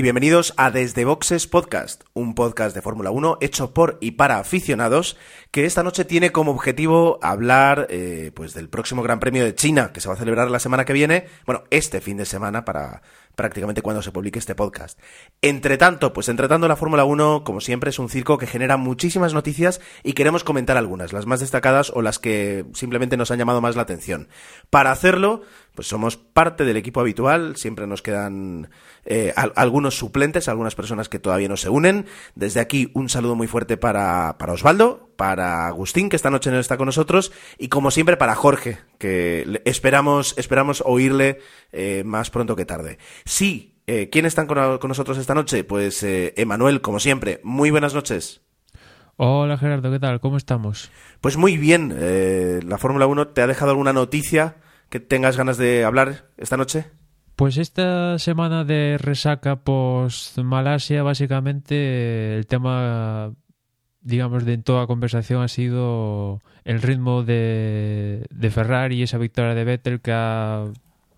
y bienvenidos a Desde Boxes Podcast, un podcast de Fórmula 1 hecho por y para aficionados que esta noche tiene como objetivo hablar eh, pues del próximo Gran Premio de China que se va a celebrar la semana que viene, bueno, este fin de semana para prácticamente cuando se publique este podcast. Entre tanto, pues entre tanto la Fórmula 1, como siempre, es un circo que genera muchísimas noticias y queremos comentar algunas, las más destacadas o las que simplemente nos han llamado más la atención. Para hacerlo, pues somos parte del equipo habitual, siempre nos quedan eh, algunos suplentes, algunas personas que todavía no se unen. Desde aquí un saludo muy fuerte para, para Osvaldo, para Agustín, que esta noche no está con nosotros, y como siempre para Jorge, que esperamos, esperamos oírle eh, más pronto que tarde. Sí, eh, ¿quién están con, nosotros esta noche? Pues Emanuel, como siempre. Muy buenas noches. Hola Gerardo, ¿qué tal? ¿Cómo estamos? Pues muy bien. la Fórmula 1 te ha dejado alguna noticia que tengas ganas de hablar esta noche? Pues esta semana de resaca post Malasia, básicamente el tema, digamos, de toda conversación ha sido el ritmo de, de Ferrari y esa victoria de Vettel que ha,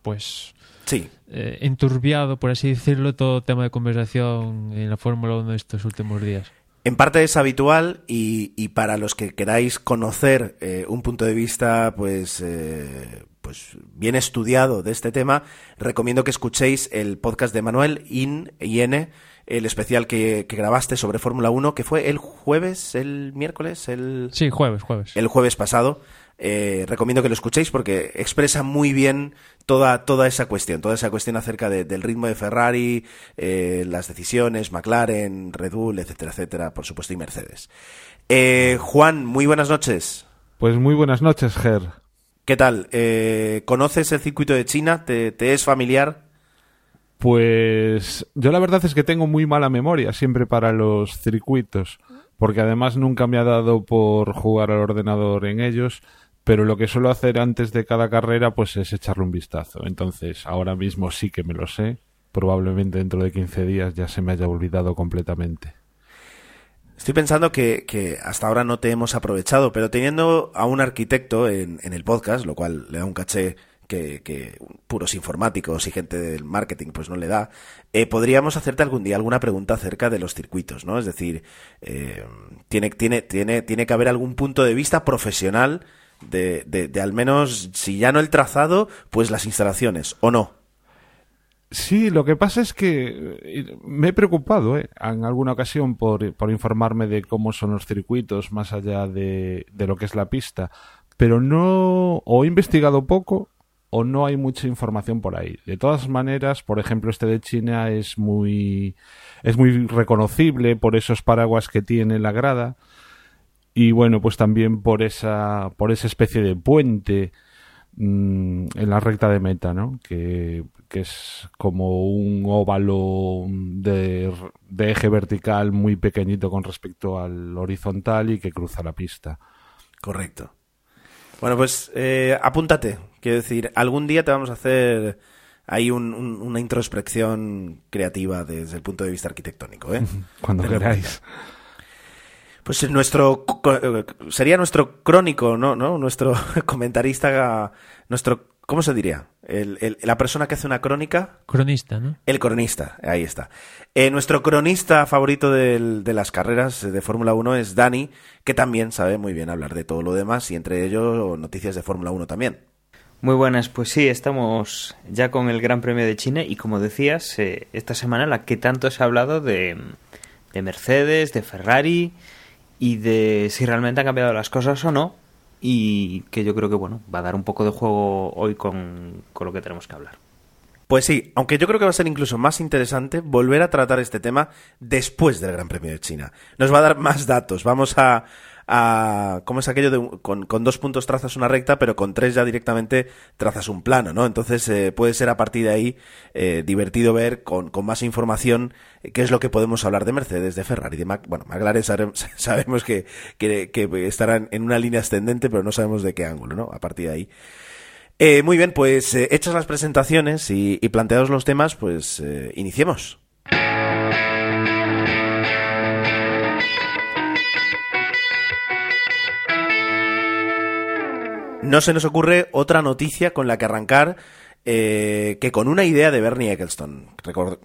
pues, sí. Eh, enturbiado, por así decirlo, todo tema de conversación en la Fórmula 1 estos últimos días. En parte es habitual y, para los que queráis conocer eh, un punto de vista, pues, eh, pues bien estudiado de este tema, recomiendo que escuchéis el podcast de Manuel In IN, el especial que, grabaste sobre Fórmula 1, que fue el jueves, el miércoles, el sí jueves, jueves, el jueves pasado. Eh, recomiendo que lo escuchéis porque expresa muy bien toda, toda esa cuestión, toda esa cuestión acerca del ritmo de Ferrari, eh, las decisiones, McLaren, Red Bull, etcétera, etcétera, por supuesto, y Mercedes. Eh, Juan, muy buenas noches. Pues muy buenas noches, Ger. ¿Qué tal? ¿Conoces el circuito de China? ¿Te, ¿Te, es familiar? Pues yo la verdad es que tengo muy mala memoria siempre para los circuitos, porque además nunca me ha dado por jugar al ordenador en ellos pero lo que suelo hacer antes de cada carrera pues es echarle un vistazo. Entonces, ahora mismo sí que me lo sé. Probablemente dentro de 15 días ya se me haya olvidado completamente. Estoy pensando que, hasta ahora no te hemos aprovechado, pero teniendo a un arquitecto en, el podcast, lo cual le da un caché que, puros informáticos y gente del marketing pues no le da, eh, podríamos hacerte algún día alguna pregunta acerca de los circuitos, ¿no? Es decir, eh, tiene, tiene, tiene, tiene que haber algún punto de vista profesional de, de, al menos, si ya no el trazado, pues las instalaciones, ¿o no? Sí, lo que pasa es que eh, me he preocupado ¿eh? en alguna ocasión por, por, informarme de cómo son los circuitos más allá de, de, lo que es la pista, pero no o he investigado poco o no hay mucha información por ahí. De todas maneras, por ejemplo, este de China es muy es muy reconocible por esos paraguas que tiene la grada y bueno, pues también por esa, por esa especie de puente mm, en la recta de meta, ¿no? Que, es como un óvalo de, eje vertical muy pequeñito con respecto al horizontal y que cruza la pista. Correcto. Bueno, pues eh, apúntate. Quiero decir, algún día te vamos a hacer ahí una introspección creativa desde el punto de vista arquitectónico, ¿eh? Cuando queráis. Pues nuestro sería nuestro crónico, ¿no? ¿no? Nuestro comentarista, nuestro ¿cómo se diría? El, la persona que hace una crónica. Cronista, ¿no? El cronista, ahí está. Eh, nuestro cronista favorito de las carreras de Fórmula 1 es Dani, que también sabe muy bien hablar de todo lo demás y entre ellos noticias de Fórmula 1 también. Muy buenas, pues sí, estamos ya con el Gran Premio de China y como decías, eh, esta semana la que tanto se ha hablado de, de Mercedes, de Ferrari y de si realmente han cambiado las cosas o no y que yo creo que bueno va a dar un poco de juego hoy con, lo que tenemos que hablar. Pues sí, aunque yo creo que va a ser incluso más interesante volver a tratar este tema después del Gran Premio de China. Nos va a dar más datos, vamos a, cómo es aquello de con, dos puntos trazas una recta, pero con tres ya directamente trazas un plano, ¿no? Entonces eh, puede ser a partir de ahí eh, divertido ver con, más información qué es lo que podemos hablar de Mercedes, de Ferrari, de Mac bueno, McLaren sabemos que, estarán en una línea ascendente, pero no sabemos de qué ángulo, ¿no? A partir de ahí. Eh, muy bien, pues eh, hechas las presentaciones y, planteados los temas, pues eh, iniciemos. No se nos ocurre otra noticia con la que arrancar eh, que con una idea de Bernie Eccleston.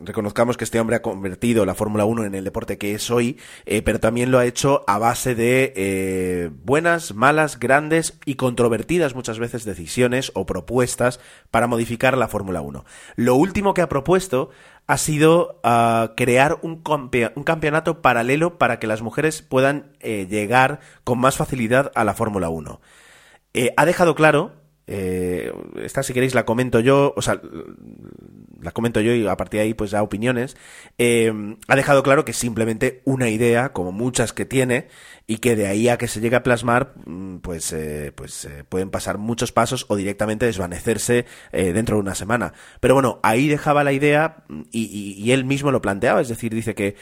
reconozcamos que este hombre ha convertido la Fórmula 1 en el deporte que es hoy, eh, pero también lo ha hecho a base de eh, buenas, malas, grandes y controvertidas muchas veces decisiones o propuestas para modificar la Fórmula 1. Lo último que ha propuesto ha sido uh, crear un, un, campeonato paralelo para que las mujeres puedan llegar con más facilidad a la Fórmula 1. Eh, ha dejado claro eh, esta, si queréis, la comento yo, o sea, la comento yo y a partir de ahí, pues da opiniones. Eh, ha dejado claro que simplemente una idea, como muchas que tiene, y que de ahí a que se llegue a plasmar, mm, pues, eh, pues eh, pueden pasar muchos pasos o directamente desvanecerse eh, dentro de una semana. Pero bueno, ahí dejaba la idea mm, y, y, él mismo lo planteaba, es decir, dice que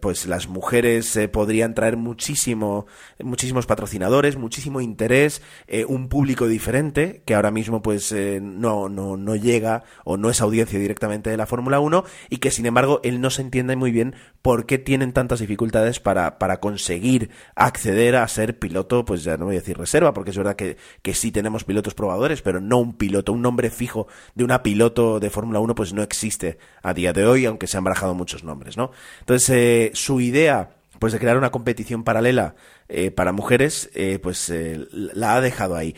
pues las mujeres podrían traer muchísimo, muchísimos patrocinadores, muchísimo interés, un público diferente que ahora mismo pues no, no, no llega o no es audiencia directamente de la Fórmula 1 y que sin embargo él no se entiende muy bien por qué tienen tantas dificultades para, para conseguir acceder a ser piloto, pues ya no voy a decir reserva, porque es verdad que, que sí tenemos pilotos probadores, pero no un piloto, un nombre fijo de una piloto de Fórmula 1, pues no existe a día de hoy, aunque se han barajado muchos nombres, ¿no? Entonces, eh, su idea pues de crear una competición paralela eh, para mujeres, eh, pues eh, la ha dejado ahí.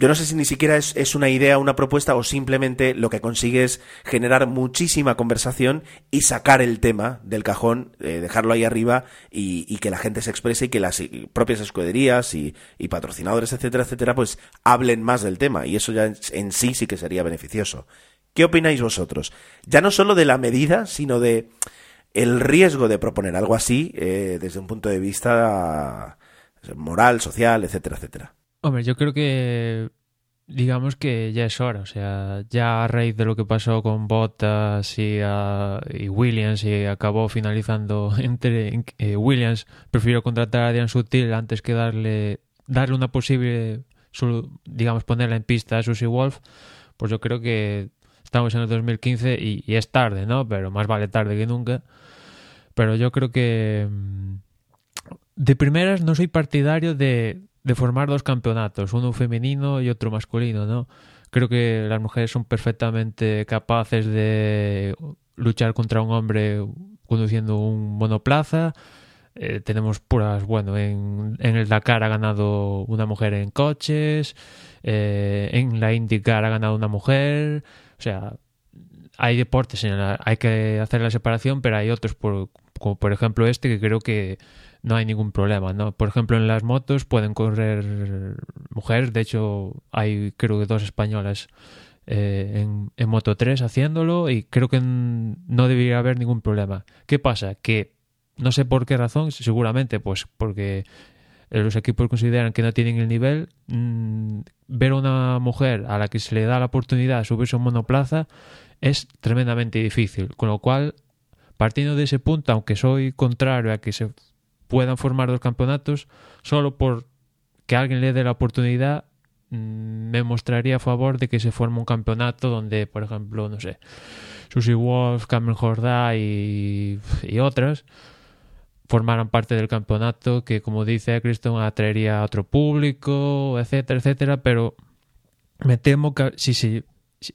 Yo no sé si ni siquiera es, es, una idea, una propuesta o simplemente lo que consigue es generar muchísima conversación y sacar el tema del cajón, eh, dejarlo ahí arriba y, que la gente se exprese y que las propias escuderías y, patrocinadores, etcétera, etcétera, pues hablen más del tema y eso ya en, en sí sí que sería beneficioso. ¿Qué opináis vosotros? Ya no solo de la medida, sino de el riesgo de proponer algo así eh, desde un punto de vista moral, social, etcétera, etcétera. Hombre, yo creo que digamos que ya es hora, o sea, ya a raíz de lo que pasó con Bottas y, uh, y Williams y acabó finalizando entre eh, Williams, prefiero contratar a Diane Sutil antes que darle darle una posible, digamos, ponerla en pista a Susie Wolf, pues yo creo que estamos en el 2015 y, y, es tarde, ¿no? Pero más vale tarde que nunca. Pero yo creo que mm, de primeras no soy partidario de de formar dos campeonatos, uno femenino y otro masculino, ¿no? Creo que las mujeres son perfectamente capaces de luchar contra un hombre conduciendo un monoplaza. Eh, tenemos puras, bueno, en, en, el Dakar ha ganado una mujer en coches, eh, en la IndyCar ha ganado una mujer, o sea, hay deportes en la, hay que hacer la separación, pero hay otros, por, como por ejemplo este, que creo que no hay ningún problema, ¿no? Por ejemplo, en las motos pueden correr mujeres, de hecho hay creo que dos españolas eh, en, en, Moto 3 haciéndolo y creo que no debería haber ningún problema. ¿Qué pasa? Que no sé por qué razón, seguramente pues porque los equipos consideran que no tienen el nivel, ver a una mujer a la que se le da la oportunidad de subirse a un monoplaza es tremendamente difícil, con lo cual partiendo de ese punto, aunque soy contrario a que se puedan formar dos campeonatos, solo por que alguien le dé la oportunidad, mm, me mostraría a favor de que se forme un campeonato donde, por ejemplo, no sé, Susie Wolf, Cameron Jordá y, y otras formaran parte del campeonato que, como dice Criston, atraería a otro público, etcétera, etcétera, pero me temo que si, si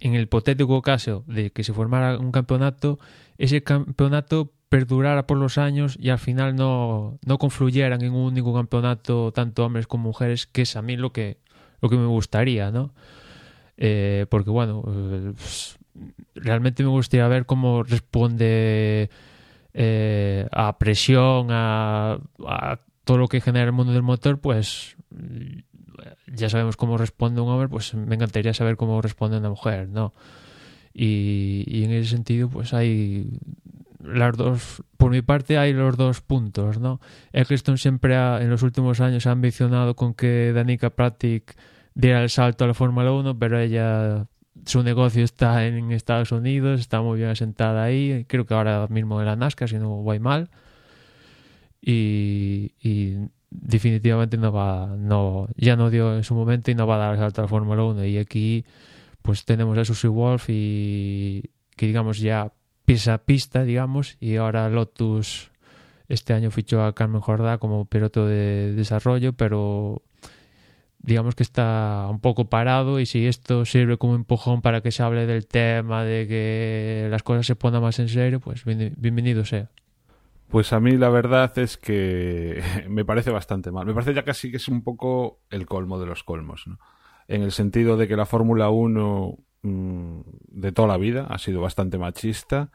en el hipotético caso de que se formara un campeonato, ese campeonato perdurara por los años y al final no, no confluyeran en un único campeonato tanto hombres como mujeres, que es a mí lo que, lo que me gustaría, ¿no? Eh, porque bueno, pues, realmente me gustaría ver cómo responde eh, a presión, a, todo lo que genera el mundo del motor, pues ya sabemos cómo responde un hombre, pues me encantaría saber cómo responde una mujer, ¿no? Y en ese sentido, pues hay las dos, por mi parte hay los dos puntos, ¿no? Eccleston siempre ha, en los últimos años ha ambicionado con que Danica Pratic diera el salto a la Fórmula 1, pero ella, su negocio está en Estados Unidos, está muy bien asentada ahí, creo que ahora mismo en la NASCAR, si no voy mal, y, definitivamente no va, no, ya no dio en su momento y no va a dar el salto a la Fórmula 1, y aquí pues tenemos a Susie Wolf y que digamos ya pisa pista, digamos, y ahora Lotus este año fichó a Carmen Jordá como piloto de desarrollo, pero digamos que está un poco parado y si esto sirve como empujón para que se hable del tema, de que las cosas se pongan más en serio, pues bienvenido sea. Pues a mí la verdad es que me parece bastante mal. Me parece ya casi que es un poco el colmo de los colmos, ¿no? En el sentido de que la Fórmula 1 Mm, de toda la vida, ha sido bastante machista.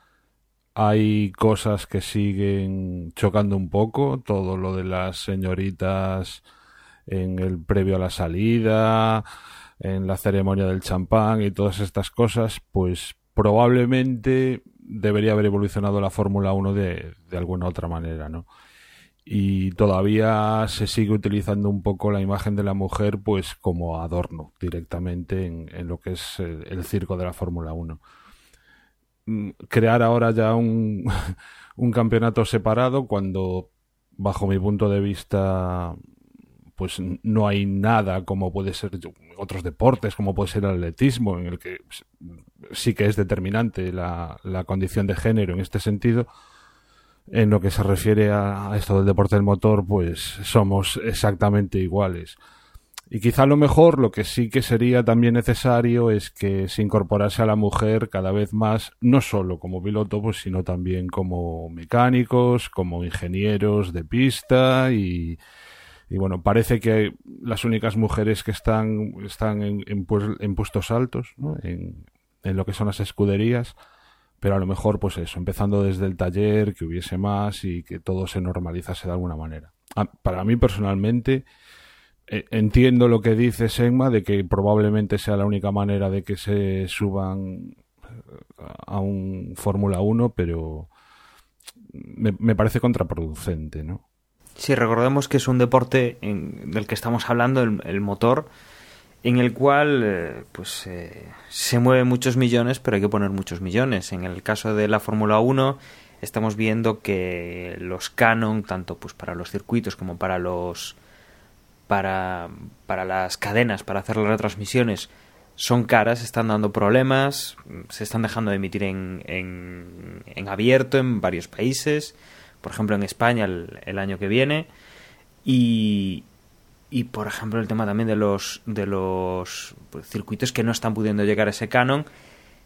Hay cosas que siguen chocando un poco, todo lo de las señoritas en el previo a la salida, en la ceremonia del champán y todas estas cosas, pues probablemente debería haber evolucionado la Fórmula 1 de, de alguna otra manera, ¿no? Y todavía se sigue utilizando un poco la imagen de la mujer pues como adorno directamente en, lo que es el, circo de la Fórmula 1. Mm, crear ahora ya un, un campeonato separado cuando bajo mi punto de vista pues no hay nada como puede ser otros deportes, como puede ser el atletismo, en el que sí que es determinante la, la condición de género en este sentido, en lo que se refiere a esto del deporte del motor, pues somos exactamente iguales. Y quizá lo mejor, lo que sí que sería también necesario es que se incorporase a la mujer cada vez más, no solo como piloto, pues, sino también como mecánicos, como ingenieros de pista y, bueno, parece que las únicas mujeres que están, están en, en, en puestos altos, ¿no? en lo que son las escuderías, pero a lo mejor pues eso, empezando desde el taller, que hubiese más y que todo se normalizase de alguna manera. para mí personalmente eh, entiendo lo que dice Segma de que probablemente sea la única manera de que se suban eh, a un Fórmula 1, pero me, parece contraproducente, ¿no? Sí, recordemos que es un deporte en, del que estamos hablando, el motor, en el cual eh, pues eh, se mueven muchos millones, pero hay que poner muchos millones. En el caso de la Fórmula 1 estamos viendo que los canon, tanto pues para los circuitos como para los para, para las cadenas, para hacer las retransmisiones, son caras, están dando problemas, se están dejando de emitir en, en, en abierto en varios países, por ejemplo en España el, el año que viene, y, y por ejemplo el tema también de los de los pues, circuitos que no están pudiendo llegar a ese canon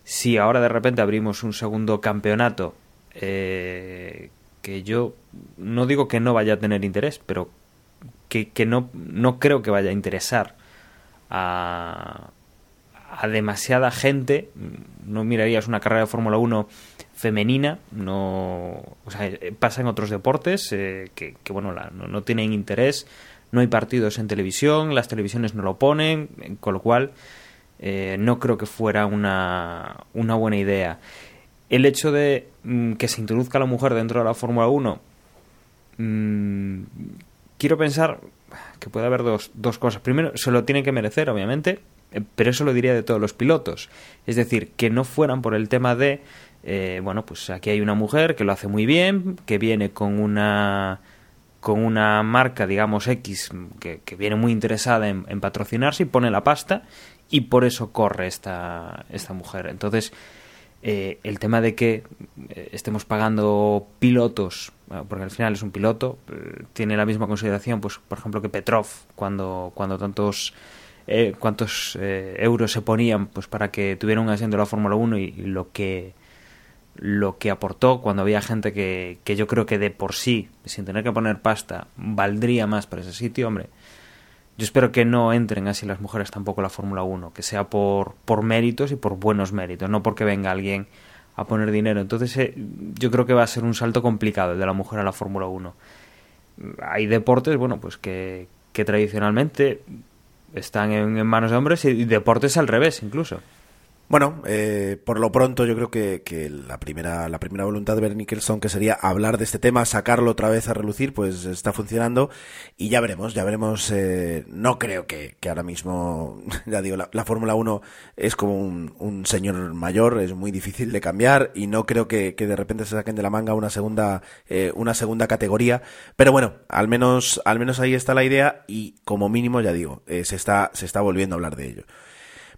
si ahora de repente abrimos un segundo campeonato eh, que yo no digo que no vaya a tener interés pero que, que no, no creo que vaya a interesar a, a demasiada gente no mirarías una carrera de Fórmula 1 femenina no o sea, pasa en otros deportes eh, que, que, bueno la, no, no tienen interés no hay partidos en televisión, las televisiones no lo ponen, con lo cual eh, no creo que fuera una, buena idea. El hecho de mm, que se introduzca la mujer dentro de la Fórmula 1, mmm, quiero pensar que puede haber dos, dos cosas. Primero, se lo tiene que merecer, obviamente, eh, pero eso lo diría de todos los pilotos. Es decir, que no fueran por el tema de, eh, bueno, pues aquí hay una mujer que lo hace muy bien, que viene con una con una marca, digamos, X, que, viene muy interesada en, en, patrocinarse y pone la pasta y por eso corre esta, esta mujer. Entonces, eh, el tema de que eh, estemos pagando pilotos, porque al final es un piloto, eh, tiene la misma consideración, pues, por ejemplo, que Petrov, cuando, cuando tantos... Eh, cuántos euros se ponían pues para que tuviera un asiento en la Fórmula 1 y, y lo que lo que aportó cuando había gente que, que yo creo que de por sí, sin tener que poner pasta, valdría más para ese sitio, hombre. Yo espero que no entren así las mujeres tampoco a la Fórmula 1, que sea por, por méritos y por buenos méritos, no porque venga alguien a poner dinero. Entonces eh, yo creo que va a ser un salto complicado el de la mujer a la Fórmula 1. Hay deportes, bueno, pues que, que tradicionalmente están en, en manos de hombres y deportes al revés incluso. Bueno, eh, por lo pronto yo creo que, que, la primera la primera voluntad de Bernie Nicholson, que sería hablar de este tema, sacarlo otra vez a relucir, pues está funcionando y ya veremos, ya veremos. Eh, no creo que, que, ahora mismo, ya digo, la, la Fórmula 1 es como un, un, señor mayor, es muy difícil de cambiar y no creo que, que de repente se saquen de la manga una segunda eh, una segunda categoría. Pero bueno, al menos al menos ahí está la idea y como mínimo ya digo, eh, se está se está volviendo a hablar de ello.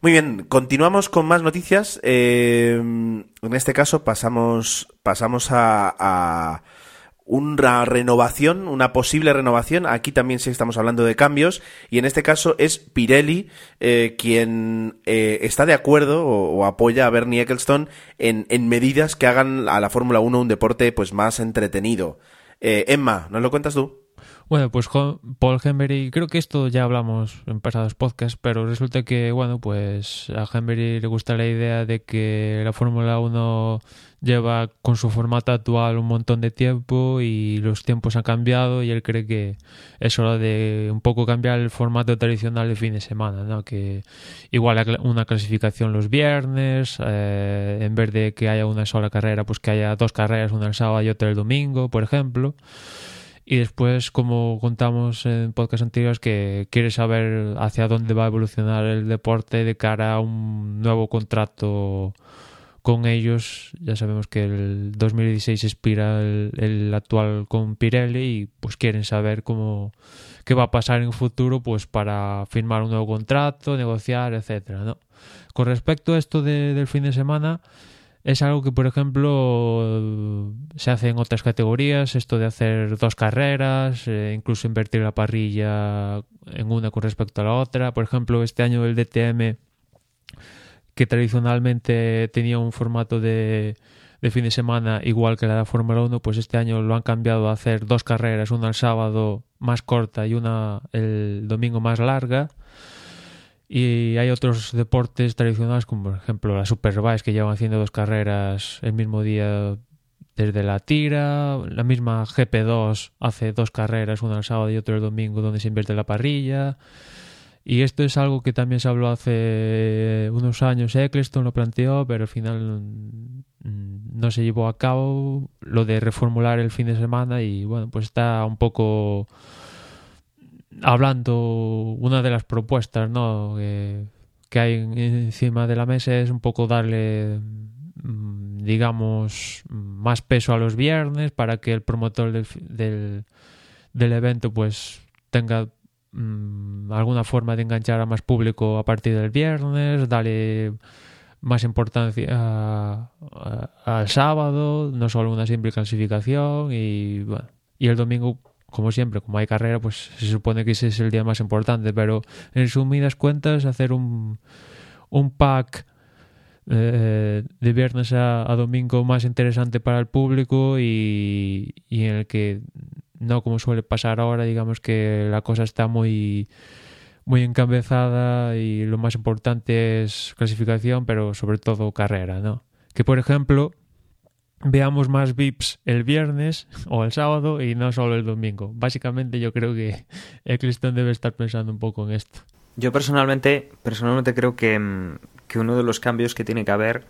Muy bien, continuamos con más noticias. Eh, en este caso pasamos, pasamos a, a, una renovación, una posible renovación. Aquí también sí estamos hablando de cambios. Y en este caso es Pirelli eh, quien eh, está de acuerdo o, apoya a Bernie Ecclestone en, en medidas que hagan a la Fórmula 1 un deporte pues más entretenido. Eh, Emma, ¿nos lo cuentas tú? Bueno, pues Paul Hembury, creo que esto ya hablamos en pasados podcasts, pero resulta que, bueno, pues a Hembury le gusta la idea de que la Fórmula 1 lleva con su formato actual un montón de tiempo y los tiempos han cambiado y él cree que es hora de un poco cambiar el formato tradicional de fin de semana, ¿no? Que igual una clasificación los viernes, eh, en vez de que haya una sola carrera, pues que haya dos carreras, una el sábado y otra el domingo, por ejemplo. Y después, como contamos en podcast anteriores, que quiere saber hacia dónde va a evolucionar el deporte de cara a un nuevo contrato con ellos. Ya sabemos que el 2016 expira el, actual con Pirelli y pues quieren saber cómo qué va a pasar en el futuro pues para firmar un nuevo contrato, negociar, etcétera, ¿no? Con respecto a esto de, del fin de semana, es algo que, por ejemplo, se hace en otras categorías, esto de hacer dos carreras, eh, incluso invertir la parrilla en una con respecto a la otra. Por ejemplo, este año el DTM, que tradicionalmente tenía un formato de, fin de semana igual que la de Fórmula 1, pues este año lo han cambiado a hacer dos carreras, una el sábado más corta y una el domingo más larga. Y hay otros deportes tradicionales, como por ejemplo la Superbike, que llevan haciendo dos carreras el mismo día desde la tira. La misma GP2 hace dos carreras, una el sábado y otra el domingo, donde se invierte la parrilla. Y esto es algo que también se habló hace unos años. Eccleston lo planteó, pero al final no se llevó a cabo lo de reformular el fin de semana. Y bueno, pues está un poco hablando una de las propuestas ¿no? que, hay encima de la mesa es un poco darle mm, digamos más peso a los viernes para que el promotor del, del, del evento pues tenga mmm, alguna forma de enganchar a más público a partir del viernes darle más importancia al sábado no solo una simple clasificación y y el domingo como siempre, como hay carrera, pues se supone que ese es el día más importante, pero en sumidas cuentas, hacer un, un pack eh, de viernes a, domingo más interesante para el público y, y, en el que no como suele pasar ahora, digamos que la cosa está muy muy encabezada y lo más importante es clasificación, pero sobre todo carrera, ¿no? Que por ejemplo, veamos más VIPs el viernes o el sábado y no solo el domingo. Básicamente yo creo que Eccleston debe estar pensando un poco en esto. Yo personalmente, personalmente creo que, mm, que uno de los cambios que tiene que haber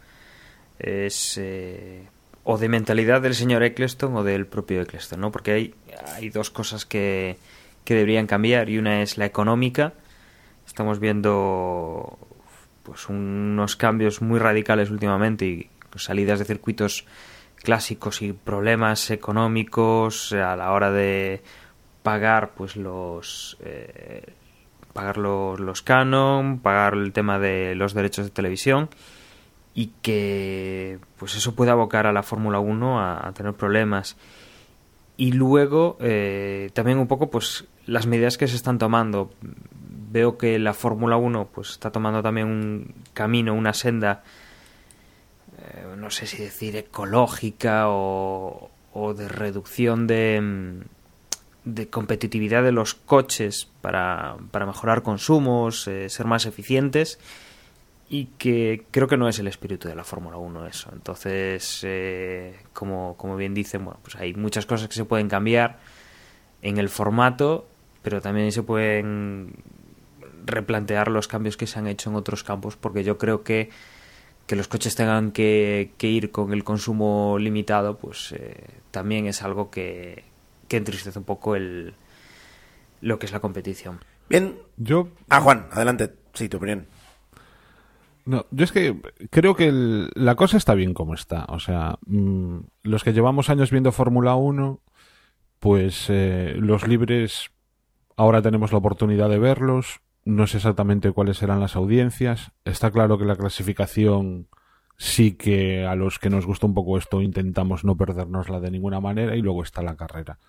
es eh, o de mentalidad del señor Eccleston o del propio Eccleston, ¿no? Porque hay, hay dos cosas que, que deberían cambiar y una es la económica. Estamos viendo pues unos cambios muy radicales últimamente y salidas de circuitos clásicos y problemas económicos a la hora de pagar pues los eh, pagar los, los canon, pagar el tema de los derechos de televisión y que pues eso puede abocar a la Fórmula 1 a, tener problemas. Y luego eh, también un poco pues las medidas que se están tomando. Veo que la Fórmula 1 pues está tomando también un camino una senda eh, no sé si decir ecológica o, o de reducción de, mm, de, competitividad de los coches para, para mejorar consumos, eh, ser más eficientes y que creo que no es el espíritu de la Fórmula 1 eso. Entonces, eh, como, como bien dicen, bueno, pues hay muchas cosas que se pueden cambiar en el formato, pero también se pueden replantear los cambios que se han hecho en otros campos, porque yo creo que que los coches tengan que, que ir con el consumo limitado, pues eh, también es algo que, que entristece un poco el, lo que es la competición. Bien. Yo Ah, Juan, adelante. Sí, tu opinión. No, yo es que creo que el- la cosa está bien como está. O sea, mm, los que llevamos años viendo Fórmula 1, pues eh, los libres ahora tenemos la oportunidad de verlos. No sé exactamente cuáles serán las audiencias. Está claro que la clasificación sí que a los que nos gusta un poco esto intentamos no perdernosla de ninguna manera y luego está la carrera.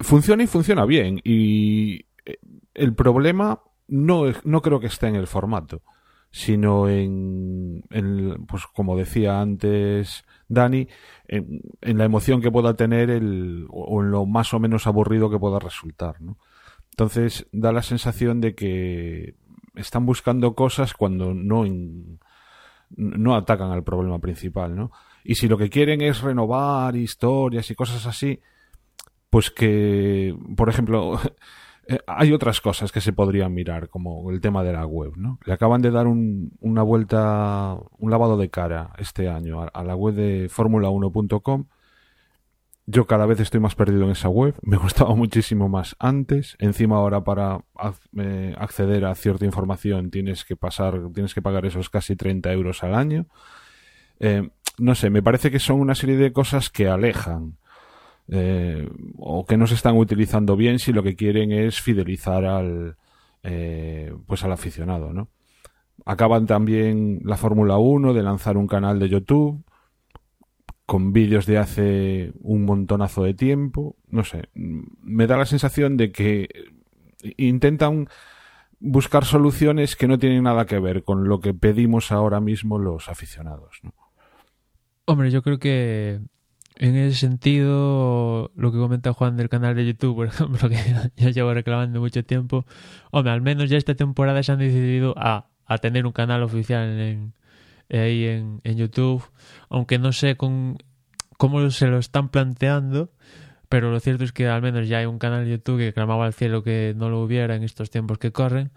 Funciona y funciona bien. Y eh, el problema no, no creo que esté en el formato, sino en, pues como decía antes Dani, en, en la emoción que pueda tener el, o en lo más o menos aburrido que pueda resultar. ¿no? Entonces da la sensación de que están buscando cosas cuando no, no atacan al problema principal. ¿no? Y si lo que quieren es renovar historias y cosas así, pues que, por ejemplo, eh, hay otras cosas que se podrían mirar, como el tema de la web, ¿no? Le acaban de dar un- una vuelta, un lavado de cara este año a, a la web de Fórmula1.com. Yo cada vez estoy más perdido en esa web. Me gustaba muchísimo más antes. Encima ahora para eh, acceder a cierta información tienes que pasar, tienes que pagar esos casi 30 euros al año. Eh, no sé, me parece que son una serie de cosas que alejan eh, o que no se están utilizando bien si lo que quieren es fidelizar al eh, pues al aficionado, ¿no? Acaban también la Fórmula 1 de lanzar un canal de YouTube con vídeos de hace un montonazo de tiempo, no sé, me da la sensación de que intentan buscar soluciones que no tienen nada que ver con lo que pedimos ahora mismo los aficionados. Hombre, yo creo que en ese sentido, lo que comenta Juan del canal de YouTube, por ejemplo, que ya llevo reclamando mucho tiempo, hombre, al menos ya esta temporada se han decidido a tener un canal oficial en, ahí en, en YouTube, aunque no sé cómo se lo están planteando, pero lo cierto es que al menos ya hay un canal de YouTube que clamaba al cielo que no lo hubiera en estos tiempos que corren.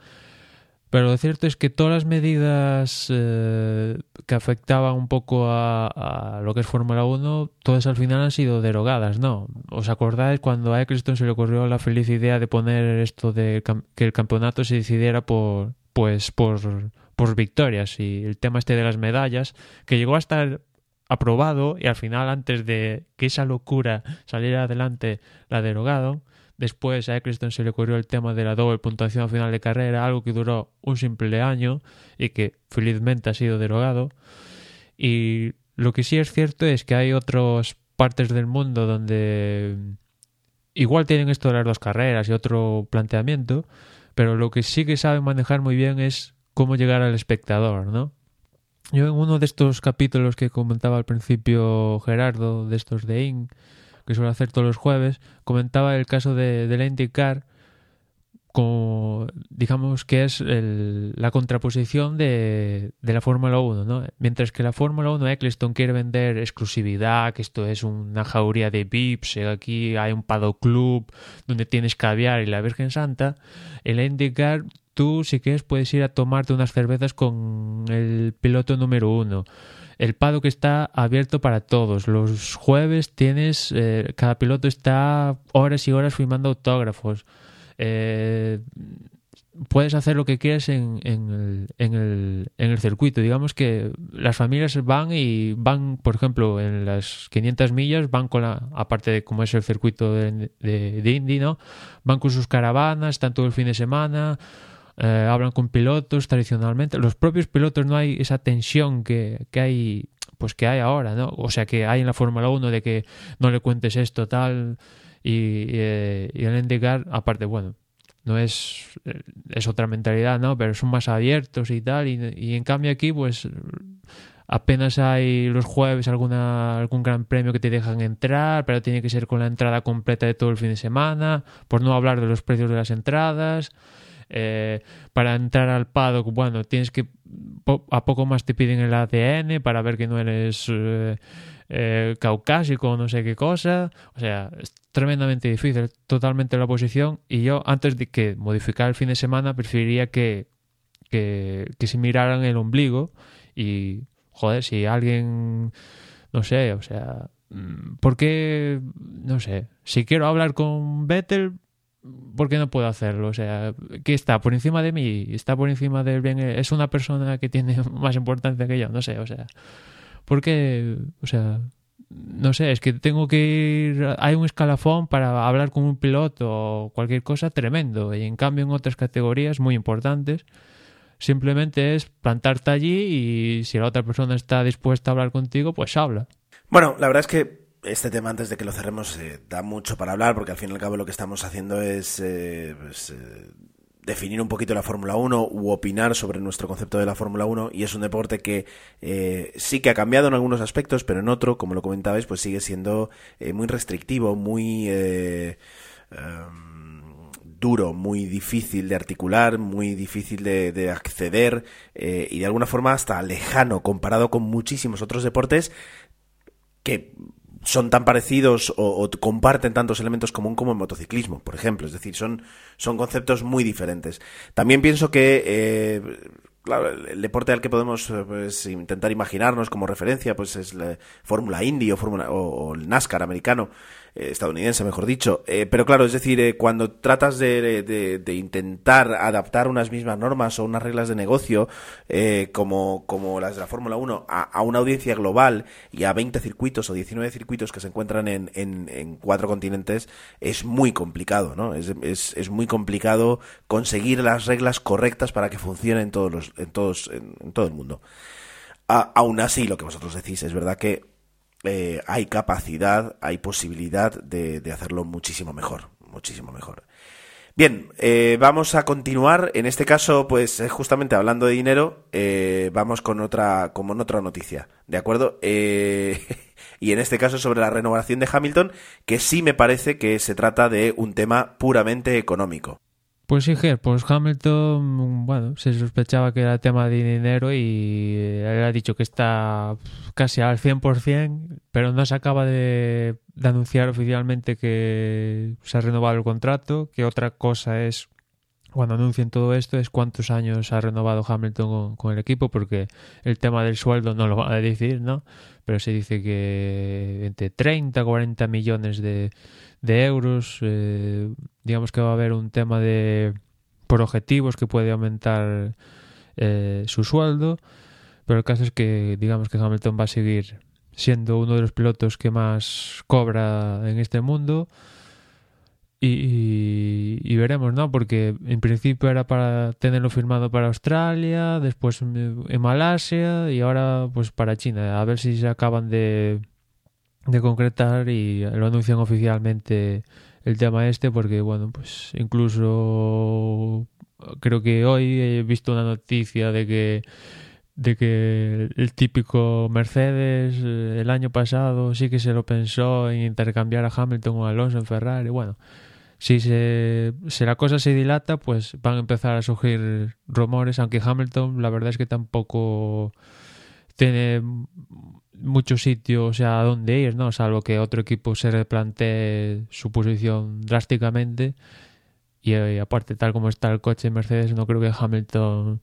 Pero lo cierto es que todas las medidas eh, que afectaban un poco a, lo que es Fórmula 1, todas al final han sido derogadas, ¿no? ¿Os acordáis cuando a Eccleston se le ocurrió la feliz idea de poner esto de que el campeonato se decidiera por, pues, por, por victorias y el tema este de las medallas, que llegó a estar aprobado y al final antes de que esa locura saliera adelante la derogaron. Después a Eccleston se le ocurrió el tema de la doble puntuación al final de carrera, algo que duró un simple año y que felizmente ha sido derogado. Y lo que sí es cierto es que hay otras partes del mundo donde igual tienen esto de las dos carreras y otro planteamiento, pero lo que sí que saben manejar muy bien es cómo llegar al espectador, ¿no? Yo en uno de estos capítulos que comentaba al principio Gerardo, de estos de IN, que suele hacer todos los jueves, comentaba el caso de, de la IndyCar como digamos que es el- la contraposición de, la Fórmula 1, ¿no? Mientras que la Fórmula 1 Eccleston quiere vender exclusividad, que esto es una jauría de VIPs, eh, aquí hay un paddock club donde tienes caviar y la Virgen Santa, en la IndyCar tú si quieres puedes ir a tomarte unas cervezas con el piloto número uno. El paddock está abierto para todos. Los jueves tienes, eh, cada piloto está horas y horas firmando autógrafos. Eh, puedes hacer lo que quieras en, en el, en, el, en el circuito. Digamos que las familias van y van, por ejemplo, en las 500 millas, van con la, aparte de como es el circuito de, de, de Indy, ¿no? Van con sus caravanas, están todo el fin de semana, eh, hablan con pilotos tradicionalmente. Los propios pilotos no hay esa tensión que, que hay pues que hay ahora, ¿no? O sea, que hay en la Fórmula 1 de que no le cuentes esto, tal, y, y, eh, y el IndyCar, aparte, bueno, no es, es otra mentalidad, ¿no? Pero son más abiertos y tal, y, y en cambio aquí, pues apenas hay los jueves alguna algún gran premio que te dejan entrar, pero tiene que ser con la entrada completa de todo el fin de semana, por no hablar de los precios de las entradas. Eh, para entrar al paddock, bueno, tienes que po a poco más te piden el ADN para ver que no eres eh, eh, caucásico o no sé qué cosa. O sea, es tremendamente difícil, totalmente la posición. Y yo, antes de que modificar el fin de semana, preferiría que, que, se miraran el ombligo Y, joder, si alguien, no sé, o sea, mm, ¿por qué, no sé, si quiero hablar con Vettel, ¿por qué no puedo hacerlo? O sea, ¿qué está por encima de mí? ¿Está por encima del bien? ¿Es una persona que tiene más importancia que yo? No sé, o sea, ¿por qué, o sea, no sé, es que tengo que ir, hay un escalafón para hablar con un piloto o cualquier cosa tremendo y en cambio en otras categorías muy importantes simplemente es plantarte allí y si la otra persona está dispuesta a hablar contigo, pues habla. Bueno, la verdad es que este tema, antes de que lo cerremos, eh, da mucho para hablar, porque al fin y al cabo lo que estamos haciendo es eh, pues, eh, definir un poquito la Fórmula 1 u opinar sobre nuestro concepto de la Fórmula 1 y es un deporte que sí que ha cambiado en algunos aspectos, pero en otro, como lo comentabais, pues sigue siendo muy restrictivo, muy em, duro, muy difícil de articular, muy difícil de, de acceder y de alguna forma hasta lejano comparado con muchísimos otros deportes que son tan parecidos o, o, comparten tantos elementos común como el motociclismo, por ejemplo. Es decir, son, son conceptos muy diferentes. También pienso que, eh, claro, el deporte al que podemos pues, intentar imaginarnos como referencia pues es la Fórmula Indy o, Fórmula, o, o el NASCAR americano. Eh, estadounidense, mejor dicho. Eh, pero claro, es decir, eh, cuando tratas de, de, intentar adaptar unas mismas normas o unas reglas de negocio como, como las de la Fórmula 1 a, a, una audiencia global y a 20 circuitos o 19 circuitos que se encuentran en, en, en cuatro continentes, es muy complicado, ¿no? Es, es, es, muy complicado conseguir las reglas correctas para que funcionen todos los, en, todos, en, en todo el mundo. A, aún así, lo que vosotros decís, es verdad que eh, hay capacidad, hay posibilidad de, hacerlo muchísimo mejor, muchísimo mejor. Bien, eh, vamos a continuar. En este caso, pues eh, justamente hablando de dinero, vamos con otra, con otra noticia, ¿de acuerdo? Y en este caso sobre la renovación de Hamilton, que sí me parece que se trata de un tema puramente económico. Pues sí, Ger, pues Hamilton, bueno, se sospechaba que era tema de dinero y él ha dicho que está casi al 100%, pero no se acaba de, anunciar oficialmente que se ha renovado el contrato, que otra cosa es, cuando anuncien todo esto, es cuántos años ha renovado Hamilton con, con el equipo, porque el tema del sueldo no lo va a decir, ¿no? Pero se dice que entre 30 40 millones de de euros. Eh, digamos que va a haber un tema de por objetivos que puede aumentar eh, su sueldo. Pero el caso es que, digamos que Hamilton va a seguir siendo uno de los pilotos que más cobra en este mundo. Y, y, y, veremos, ¿no? Porque en principio era para tenerlo firmado para Australia, después en Malasia y ahora pues para China. A ver si se acaban de, de concretar y lo anuncian oficialmente el tema este porque bueno pues incluso creo que hoy he visto una noticia de que de que el típico Mercedes el año pasado sí que se lo pensó en intercambiar a Hamilton o Alonso en Ferrari. Bueno si se si la cosa se dilata pues van a empezar a surgir rumores aunque Hamilton la verdad es que tampoco tiene mucho sitio, o sea, a dónde ir, ¿no? Salvo que otro equipo se replantee su posición drásticamente. Y, y, eh, aparte, tal como está el coche Mercedes, no creo que Hamilton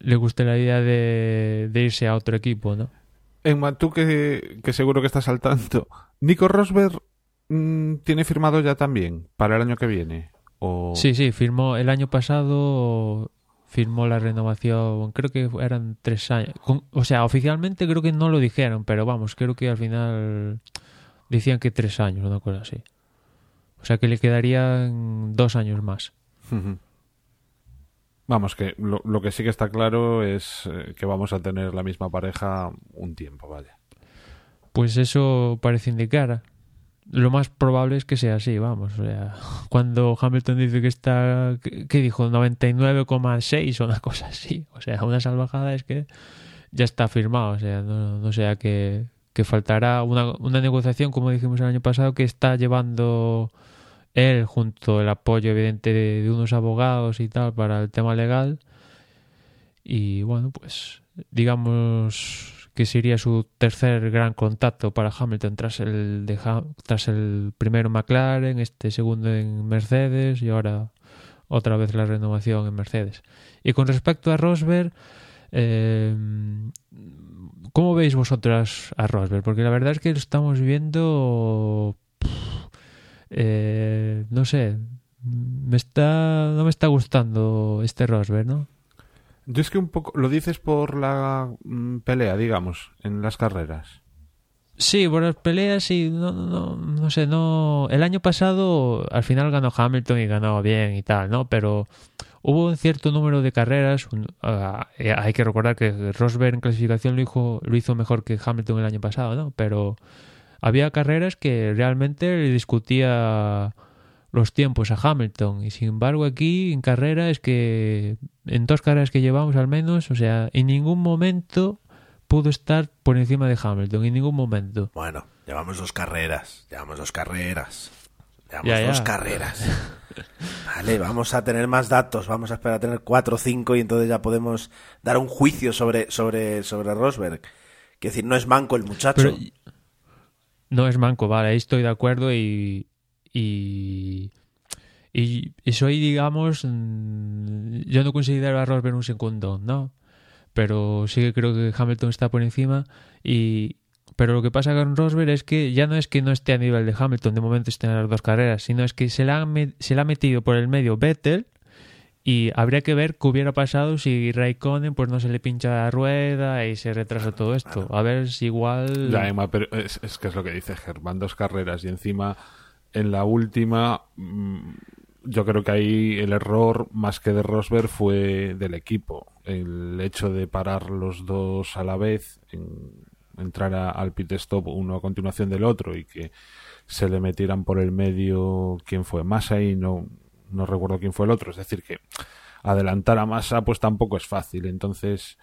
le guste la idea de, de irse a otro equipo, ¿no? Emma, tú que, que, seguro que estás al tanto, ¿Nico Rosberg mmm, tiene firmado ya también para el año que viene? ¿O... Sí, sí, firmó el año pasado firmó la renovación, creo que eran tres años. O sea, oficialmente creo que no lo dijeron, pero vamos, creo que al final decían que tres años, una cosa así. O sea que le quedarían dos años más. Vamos, que lo, lo, que sí que está claro es eh, que vamos a tener la misma pareja un tiempo, vaya. Pues eso parece indicar lo más probable es que sea así, vamos. O sea, cuando Hamilton dice que está, ¿qué dijo? 99,6 o una cosa así. O sea, una salvajada es que ya está firmado. O sea, no, sea que, que faltará una, una negociación, como dijimos el año pasado, que está llevando él junto el apoyo evidente de, de unos abogados y tal para el tema legal. Y bueno, pues digamos que sería su tercer gran contacto para Hamilton tras el, de, tras el primero McLaren, este segundo en Mercedes y ahora otra vez la renovación en Mercedes. Y con respecto a Rosberg, Eh, ¿Cómo veis vosotras a Rosberg? Porque la verdad es que lo estamos viendo... Eh, no sé, me está, no me está gustando este Rosberg, ¿no? Es que un poco lo dices por la mm, pelea, digamos, en las carreras. Sí, por las peleas y no, no, no sé, no. El año pasado al final ganó Hamilton y ganó bien y tal, ¿no? Pero hubo un cierto número de carreras. ah, eh, hay que recordar que Rosberg en clasificación lo hizo, lo hizo mejor que Hamilton el año pasado, ¿no? Pero había carreras que realmente le discutía los tiempos a Hamilton y sin embargo aquí en carrera es que en dos carreras que llevamos al menos, o sea, en ningún momento pudo estar por encima de Hamilton, en ningún momento. Bueno, llevamos dos carreras, llevamos dos carreras. Llevamos Ya, ya. dos carreras. Vale, vamos a tener más datos, vamos a esperar a tener cuatro o cinco y entonces ya podemos dar un juicio sobre, sobre, sobre Rosberg. Quiero decir, no es manco el muchacho. Pero no es manco, vale, ahí estoy de acuerdo y y, y, y soy, digamos, mm, yo no considero a Rosberg un segundo, ¿no? Pero sí que creo que Hamilton está por encima y pero lo que pasa con Rosberg es que ya no es que no esté a nivel de Hamilton, de momento esté en las dos carreras, sino es que se han me- se la ha metido por el medio Vettel y habría que ver qué hubiera pasado si Raikkonen pues no se le pincha la rueda y se retrasa todo esto. A ver si igual... Ya, Emma, pero es, es que es lo que dice Germán, dos carreras y encima en la última mm, yo creo que ahí el error más que de Rosberg fue del equipo. El hecho de parar los dos a la vez, en- entrar a- al pit stop uno a continuación del otro y que se le metieran por el medio quién fue Massa y no, no recuerdo quién fue el otro. Es decir, que adelantar a Massa pues tampoco es fácil. Entonces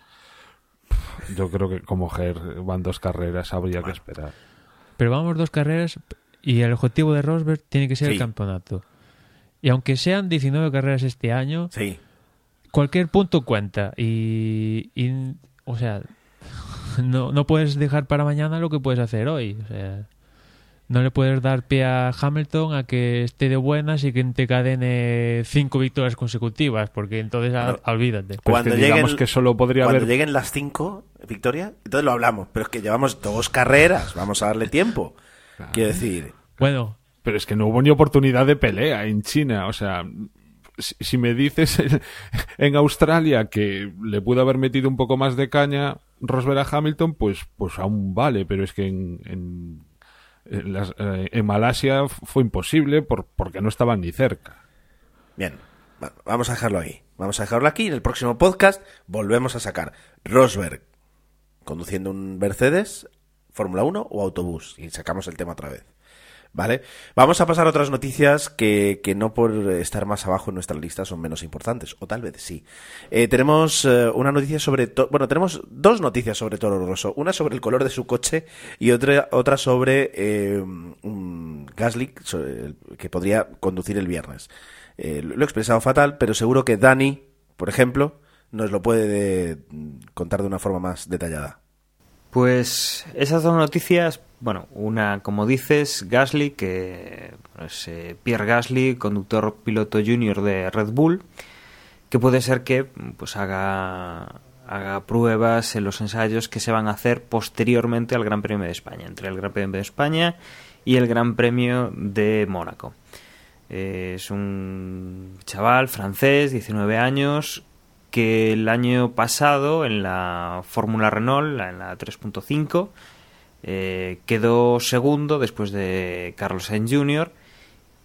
yo creo que como Ger van dos carreras habría que esperar. Pero vamos dos carreras y el objetivo de Rosberg tiene que ser Sí. el campeonato. Y aunque sean 19 carreras este año, Sí. cualquier punto cuenta. Y, y, o sea, no, no puedes dejar para mañana lo que puedes hacer hoy. O sea, no le puedes dar pie a Hamilton a que esté de buenas y que te cadene cinco victorias consecutivas, porque entonces a- Claro. olvídate. Pues Cuando que digamos lleguen- que solo podría Cuando haber lleguen las cinco, Victoria, entonces lo hablamos. Pero es que llevamos dos carreras, vamos a darle tiempo. Quiero decir, Bueno, Pero es que no hubo ni oportunidad de pelea en China. O sea, si, si me dices en, en Australia que le pudo haber metido un poco más de caña Rosberg a Hamilton, pues, pues aún vale. Pero es que en, en, en las- eh, en Malasia fue imposible por, porque no estaban ni cerca. Bien, va- vamos a dejarlo ahí. Vamos a dejarlo aquí. En el próximo podcast volvemos a sacar Rosberg conduciendo un Mercedes, Fórmula 1 o autobús. Y sacamos el tema otra vez. ¿Vale? Vamos a pasar a otras noticias que, que no por estar más abajo en nuestra lista son menos importantes. O tal vez sí. Eh, tenemos eh, una noticia sobre... Bueno, tenemos dos noticias sobre Toro Rosso. Una sobre el color de su coche y otra, otra sobre eh, un Gasly que podría conducir el viernes. Lo he expresado fatal, pero seguro que Dani, por ejemplo, nos lo puede de- contar de una forma más detallada. Pues esas dos noticias, bueno, una, como dices, Gasly, que es eh, Pierre Gasly, conductor piloto junior de Red Bull, que puede ser que pues haga, haga pruebas en los ensayos que se van a hacer posteriormente al Gran Premio de España, entre el Gran Premio de España y el Gran Premio de Mónaco. Eh, es un chaval francés, 19 años, que el año pasado en la Fórmula Renault, en la 3.5, eh, quedó segundo después de Carlos Sainz Jr.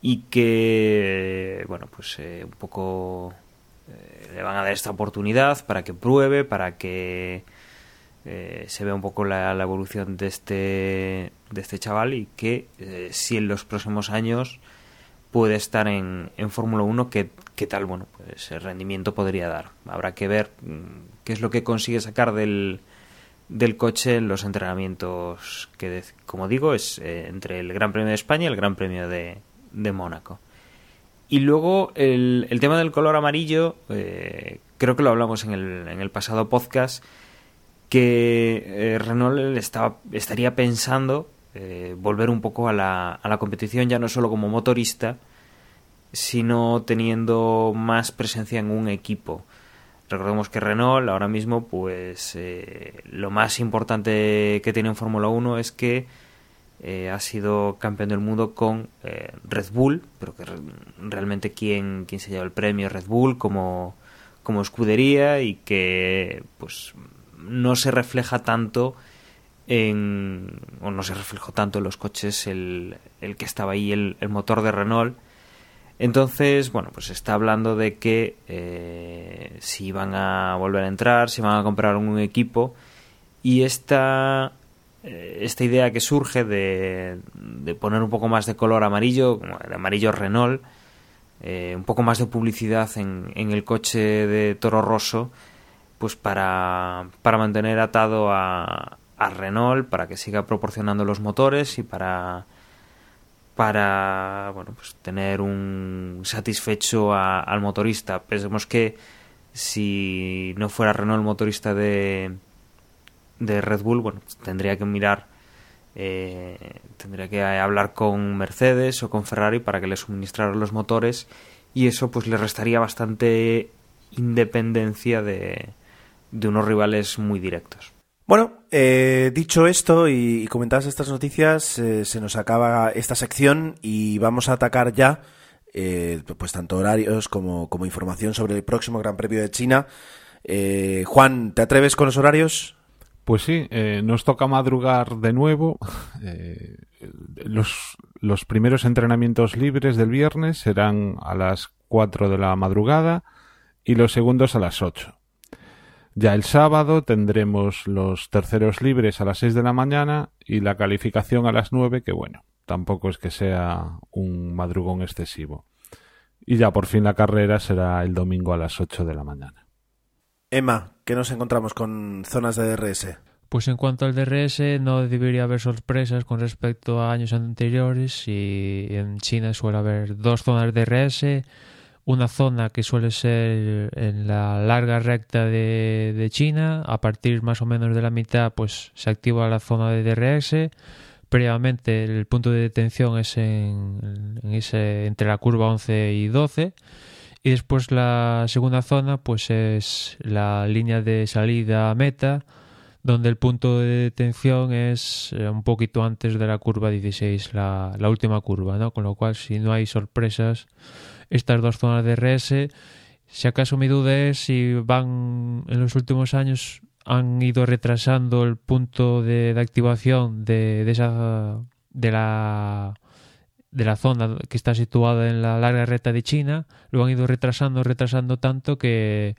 y que, bueno, pues eh, un poco eh, le van a dar esta oportunidad para que pruebe, para que eh, se vea un poco la, la evolución de este, de este chaval y que eh, si en los próximos años puede estar en, en Fórmula 1, ¿qué, qué tal? Bueno, pues el rendimiento podría dar. Habrá que ver mm, qué es lo que consigue sacar del, del coche en los entrenamientos que, como digo, es eh, entre el Gran Premio de España y el Gran Premio de, de Mónaco. Y luego el, el tema del color amarillo, eh, creo que lo hablamos en el, en el pasado podcast, que eh, Renault estaba, estaría pensando eh, volver un poco a la, a la competición ya no solo como motorista, sino teniendo más presencia en un equipo. Recordemos que Renault ahora mismo, pues eh, lo más importante que tiene en Fórmula 1 es que eh, ha sido campeón del mundo con Red Bull, pero que realmente quien, quien se lleva el premio Red Bull como, como escudería y que pues no se refleja tanto en, o no se reflejó tanto en los coches el, el que estaba ahí, el, el motor de Renault. Entonces, bueno, pues está hablando de que eh, si van a volver a entrar, si van a comprar un equipo y esta, eh, esta idea que surge de, de, poner un poco más de color amarillo, amarillo Renault, eh, un poco más de publicidad en, en, el coche de Toro Rosso, pues para, para mantener atado a, a Renault, para que siga proporcionando los motores y para para bueno pues tener un satisfecho a, al motorista. Pensemos que si no fuera Renault el motorista de de Red Bull bueno pues tendría que mirar eh, tendría que hablar con Mercedes o con Ferrari para que le suministraran los motores y eso pues le restaría bastante independencia de, de unos rivales muy directos bueno, eh, dicho esto y, comentadas estas noticias, eh, se nos acaba esta sección y vamos a atacar ya, eh, pues tanto horarios como, información sobre el próximo Gran Premio de China. Juan, ¿te atreves con los horarios? Pues sí, nos toca madrugar de nuevo. los, los primeros entrenamientos libres del viernes serán a las 4 de la madrugada y los segundos a las 8. Ya el sábado tendremos los terceros libres a las 6 de la mañana y la calificación a las 9, que bueno, tampoco es que sea un madrugón excesivo. Y ya por fin la carrera será el domingo a las 8 de la mañana. Emma, ¿qué nos encontramos con zonas de DRS? Pues en cuanto al DRS, no debería haber sorpresas con respecto a años anteriores y en China suele haber dos zonas de DRS una zona que suele ser en la larga recta de, China. A partir más o menos de la mitad, pues se activa la zona de DRS. Previamente el punto de detención es en, en ese, entre la curva 11 y 12. Y después la segunda zona, pues es la línea de salida meta, donde el punto de detención es eh, un poquito antes de la curva 16, la, la última curva, ¿no? Con lo cual, si no hay sorpresas, estas dos zonas de RS. Si acaso mi duda es si van en los últimos años han ido retrasando el punto de, de activación de, de, esa de la de la zona que está situada en la larga recta de China, lo han ido retrasando, retrasando tanto que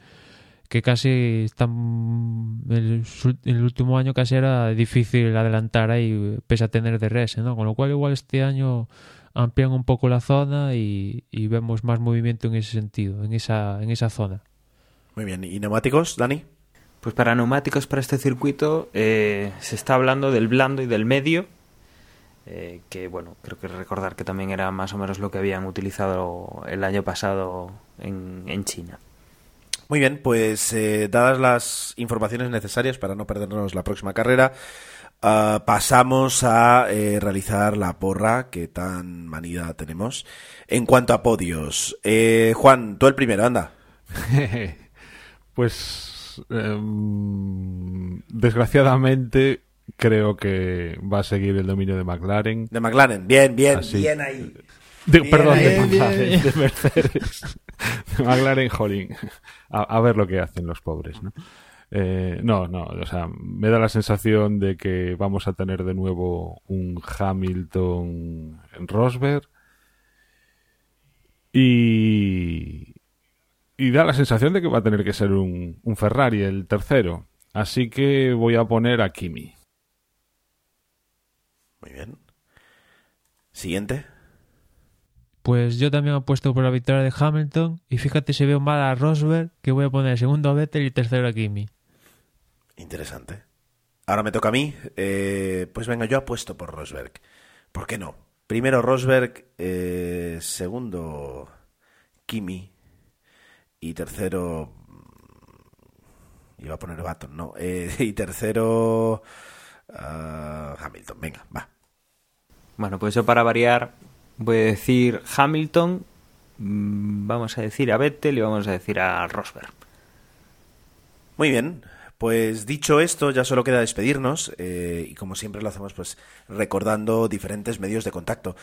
que casi están el, el último año casi era difícil adelantar ahí pese a tener DRS, ¿no? Con lo cual igual este año amplían un poco la zona y, y, vemos más movimiento en ese sentido, en esa, en esa zona. Muy bien, ¿y neumáticos, Dani? Pues para neumáticos para este circuito eh, se está hablando del blando y del medio, eh, que bueno, creo que recordar que también era más o menos lo que habían utilizado el año pasado en, en China. Muy bien, pues eh, dadas las informaciones necesarias para no perdernos la próxima carrera, Uh, pasamos a eh, realizar la porra que tan manida tenemos. En cuanto a podios, eh, Juan, tú el primero, anda. pues eh, desgraciadamente creo que va a seguir el dominio de McLaren. De McLaren, bien, bien, Así. bien ahí. De, bien perdón, ahí, de McLaren, bien. de Mercedes. de McLaren, jolín. A, a ver lo que hacen los pobres, ¿no? Eh, no, no, o sea, me da la sensación de que vamos a tener de nuevo un Hamilton en Rosberg y, y da la sensación de que va a tener que ser un, un Ferrari el tercero. Así que voy a poner a Kimi. Muy bien. Siguiente. Pues yo también apuesto por la victoria de Hamilton y fíjate si veo mal a Rosberg que voy a poner segundo a Vettel y tercero a Kimi. Interesante. Ahora me toca a mí. Eh, pues venga, yo apuesto por Rosberg. ¿Por qué no? Primero Rosberg, eh, segundo Kimi y tercero iba a poner Baton, no. Eh, y tercero uh, Hamilton. Venga, va. Bueno, pues yo para variar voy a decir Hamilton, mm, vamos a decir a Vettel y vamos a decir a Rosberg. Muy bien, pues dicho esto, ya solo queda despedirnos eh, y como siempre lo hacemos pues recordando diferentes medios de contacto.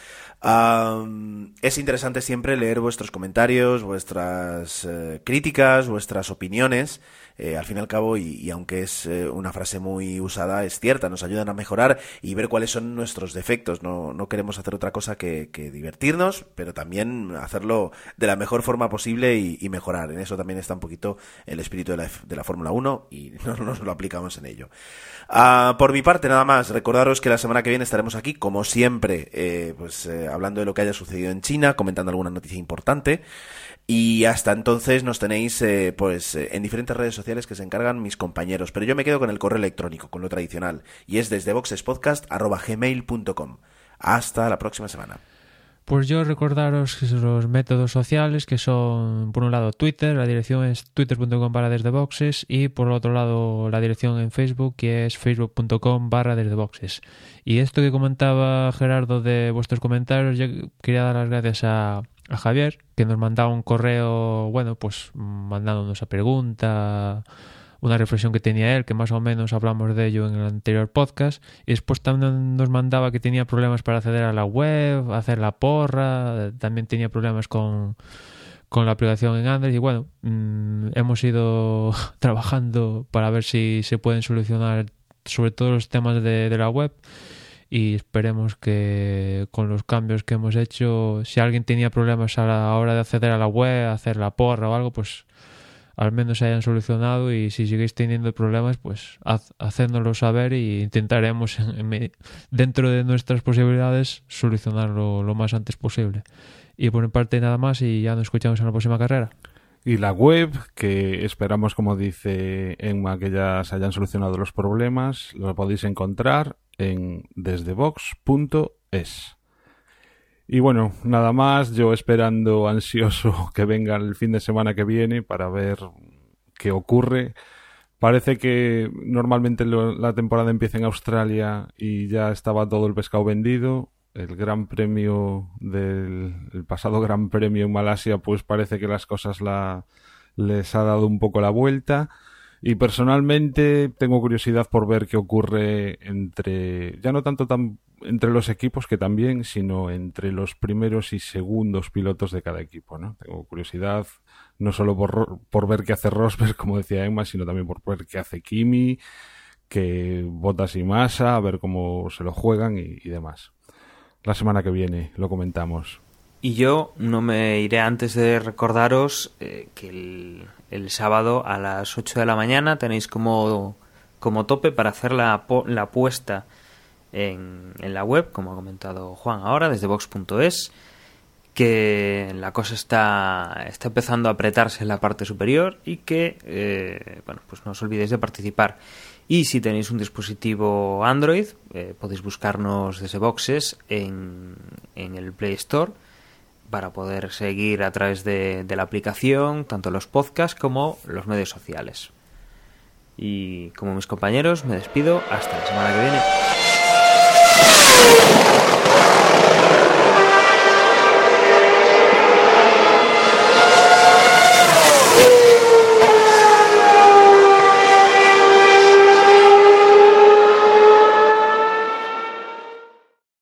Es interesante siempre leer vuestros comentarios, vuestras eh, críticas, vuestras opiniones eh, al fin y al cabo, y, aunque es eh, una frase muy usada, es cierta, nos ayudan a mejorar y ver cuáles son nuestros defectos. No, no queremos hacer otra cosa que, divertirnos, pero también hacerlo de la mejor forma posible y, mejorar. En eso también está un poquito el espíritu de la, de la Fórmula 1 y no nos lo aplicamos en ello. Ah, por mi parte, nada más, recordaros que la semana que viene estaremos aquí, como siempre, eh, pues hablando de lo que haya sucedido en China, comentando alguna noticia importante. Y hasta entonces nos tenéis eh, pues eh, en diferentes redes sociales que se encargan mis compañeros. Pero yo me quedo con el correo electrónico, con lo tradicional. Y es desde boxespodcast.gmail.com. Hasta la próxima semana. Pues yo recordaros los métodos sociales que son, por un lado, Twitter, la dirección es twitter.com barra desde boxes y por otro lado la dirección en Facebook que es facebook.com barra desde boxes. Y esto que comentaba Gerardo de vuestros comentarios, yo quería dar las gracias a a Javier, que nos mandaba un correo, bueno, pues mandándonos a pregunta, una reflexión que tenía él, que más o menos hablamos de ello en el anterior podcast, y después también nos mandaba que tenía problemas para acceder a la web, hacer la porra, también tenía problemas con, con la aplicación en Android, y bueno, mm, hemos ido trabajando para ver si se pueden solucionar sobre todo los temas de, de la web y esperemos que con los cambios que hemos hecho, si alguien tenía problemas a la hora de acceder a la web, hacer la porra o algo, pues al menos se hayan solucionado y si seguís teniendo problemas, pues haz, saber y intentaremos dentro de nuestras posibilidades solucionarlo lo más antes posible. Y por mi parte nada más y ya nos escuchamos en la próxima carrera. Y la web, que esperamos, como dice Emma, que ya se hayan solucionado los problemas, lo podéis encontrar en desdebox.es. Y bueno, nada más, yo esperando ansioso que venga el fin de semana que viene para ver qué ocurre. Parece que normalmente la temporada empieza en Australia y ya estaba todo el pescado vendido. El gran premio del el pasado gran premio en Malasia, pues parece que las cosas la, les ha dado un poco la vuelta. Y personalmente tengo curiosidad por ver qué ocurre entre, ya no tanto tan, entre los equipos que también, sino entre los primeros y segundos pilotos de cada equipo, ¿no? Tengo curiosidad no solo por, por ver qué hace Rosberg, como decía Emma, sino también por ver qué hace Kimi, que Botas y Massa, a ver cómo se lo juegan y demás. La semana que viene lo comentamos. Y yo no me iré antes de recordaros eh, que el, sábado a las 8 de la mañana tenéis como, como tope para hacer la, la apuesta en, en, la web, como ha comentado Juan ahora, desde box.es, que la cosa está, está empezando a apretarse en la parte superior y que, eh, bueno, pues no os olvidéis de participar. Y si tenéis un dispositivo Android, eh, podéis buscarnos desde boxes en, en el Play Store para poder seguir a través de, la aplicación tanto los podcasts como los medios sociales. Y como mis compañeros, me despido hasta la semana que viene.